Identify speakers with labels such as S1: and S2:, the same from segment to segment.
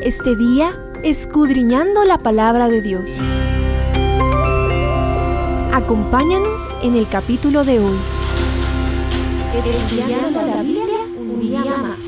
S1: este día escudriñando la palabra de Dios. Acompáñanos en el capítulo de hoy. Estudiando la Biblia un día más.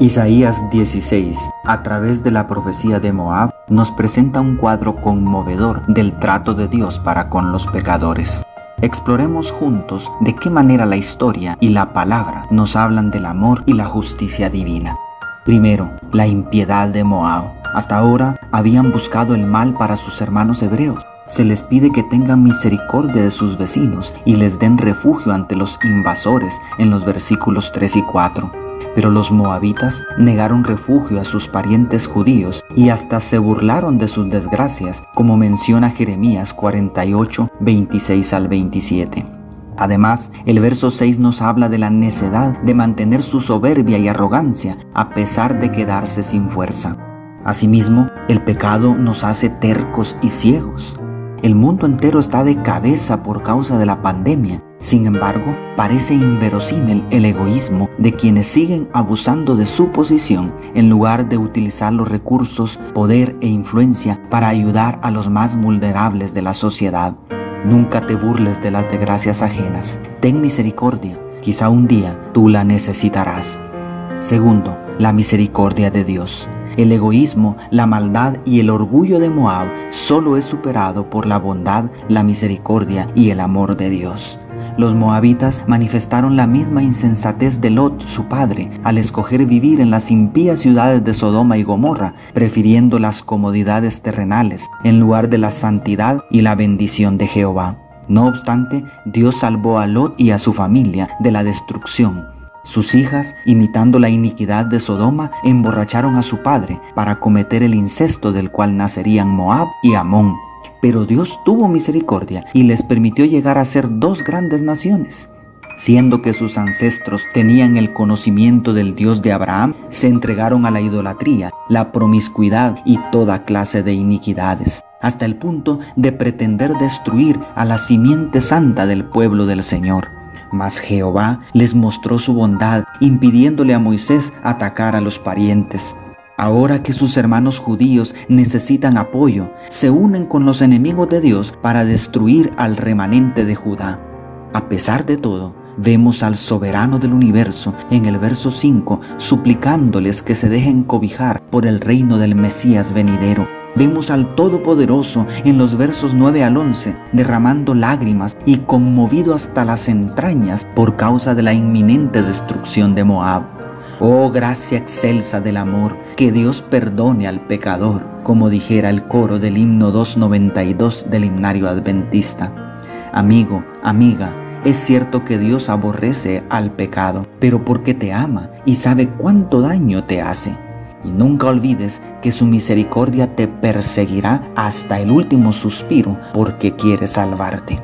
S2: Isaías 16, a través de la profecía de Moab, nos presenta un cuadro conmovedor del trato de Dios para con los pecadores. Exploremos juntos de qué manera la historia y la palabra nos hablan del amor y la justicia divina. Primero, la impiedad de Moab. Hasta ahora habían buscado el mal para sus hermanos hebreos. Se les pide que tengan misericordia de sus vecinos y les den refugio ante los invasores en los versículos 3 y 4. Pero los moabitas negaron refugio a sus parientes judíos y hasta se burlaron de sus desgracias, como menciona Jeremías 48, 26 al 27. Además, el verso 6 nos habla de la necedad de mantener su soberbia y arrogancia a pesar de quedarse sin fuerza. Asimismo, el pecado nos hace tercos y ciegos. El mundo entero está de cabeza por causa de la pandemia sin embargo, parece inverosímil el egoísmo de quienes siguen abusando de su posición en lugar de utilizar los recursos, poder e influencia para ayudar a los más vulnerables de la sociedad. Nunca te burles de las desgracias ajenas. Ten misericordia. Quizá un día tú la necesitarás. Segundo, la misericordia de Dios. El egoísmo, la maldad y el orgullo de Moab solo es superado por la bondad, la misericordia y el amor de Dios. Los moabitas manifestaron la misma insensatez de Lot, su padre, al escoger vivir en las impías ciudades de Sodoma y Gomorra, prefiriendo las comodidades terrenales en lugar de la santidad y la bendición de Jehová. No obstante, Dios salvó a Lot y a su familia de la destrucción. Sus hijas, imitando la iniquidad de Sodoma, emborracharon a su padre para cometer el incesto del cual nacerían Moab y Amón. Pero Dios tuvo misericordia y les permitió llegar a ser dos grandes naciones. Siendo que sus ancestros tenían el conocimiento del Dios de Abraham, se entregaron a la idolatría, la promiscuidad y toda clase de iniquidades, hasta el punto de pretender destruir a la simiente santa del pueblo del Señor. Mas Jehová les mostró su bondad, impidiéndole a Moisés atacar a los parientes. Ahora que sus hermanos judíos necesitan apoyo, se unen con los enemigos de Dios para destruir al remanente de Judá. A pesar de todo, vemos al soberano del universo en el verso 5 suplicándoles que se dejen cobijar por el reino del Mesías venidero. Vemos al Todopoderoso en los versos 9 al 11 derramando lágrimas y conmovido hasta las entrañas por causa de la inminente destrucción de Moab. Oh gracia excelsa del amor, que Dios perdone al pecador, como dijera el coro del himno 292 del himnario adventista. Amigo, amiga, es cierto que Dios aborrece al pecado, pero porque te ama y sabe cuánto daño te hace. Y nunca olvides que su misericordia te perseguirá hasta el último suspiro porque quiere salvarte.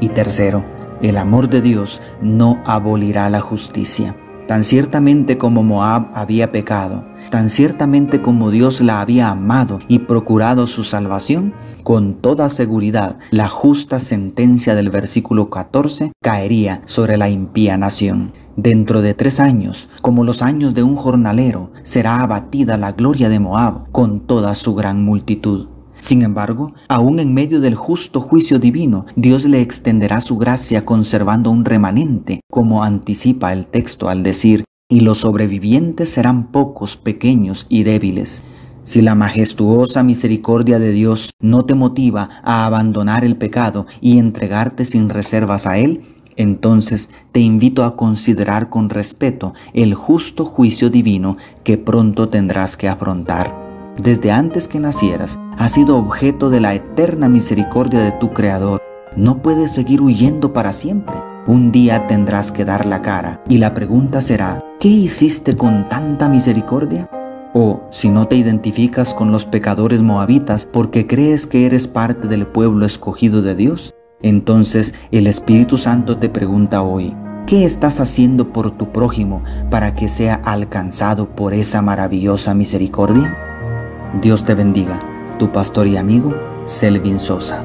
S2: Y tercero, el amor de Dios no abolirá la justicia. Tan ciertamente como Moab había pecado, tan ciertamente como Dios la había amado y procurado su salvación, con toda seguridad la justa sentencia del versículo 14 caería sobre la impía nación. Dentro de tres años, como los años de un jornalero, será abatida la gloria de Moab con toda su gran multitud. Sin embargo, aún en medio del justo juicio divino, Dios le extenderá su gracia conservando un remanente, como anticipa el texto al decir, y los sobrevivientes serán pocos, pequeños y débiles. Si la majestuosa misericordia de Dios no te motiva a abandonar el pecado y entregarte sin reservas a Él, entonces te invito a considerar con respeto el justo juicio divino que pronto tendrás que afrontar desde antes que nacieras, has sido objeto de la eterna misericordia de tu Creador. No puedes seguir huyendo para siempre. Un día tendrás que dar la cara y la pregunta será, ¿qué hiciste con tanta misericordia? O si no te identificas con los pecadores moabitas porque crees que eres parte del pueblo escogido de Dios, entonces el Espíritu Santo te pregunta hoy, ¿qué estás haciendo por tu prójimo para que sea alcanzado por esa maravillosa misericordia? Dios te bendiga, tu pastor y amigo Selvin Sosa.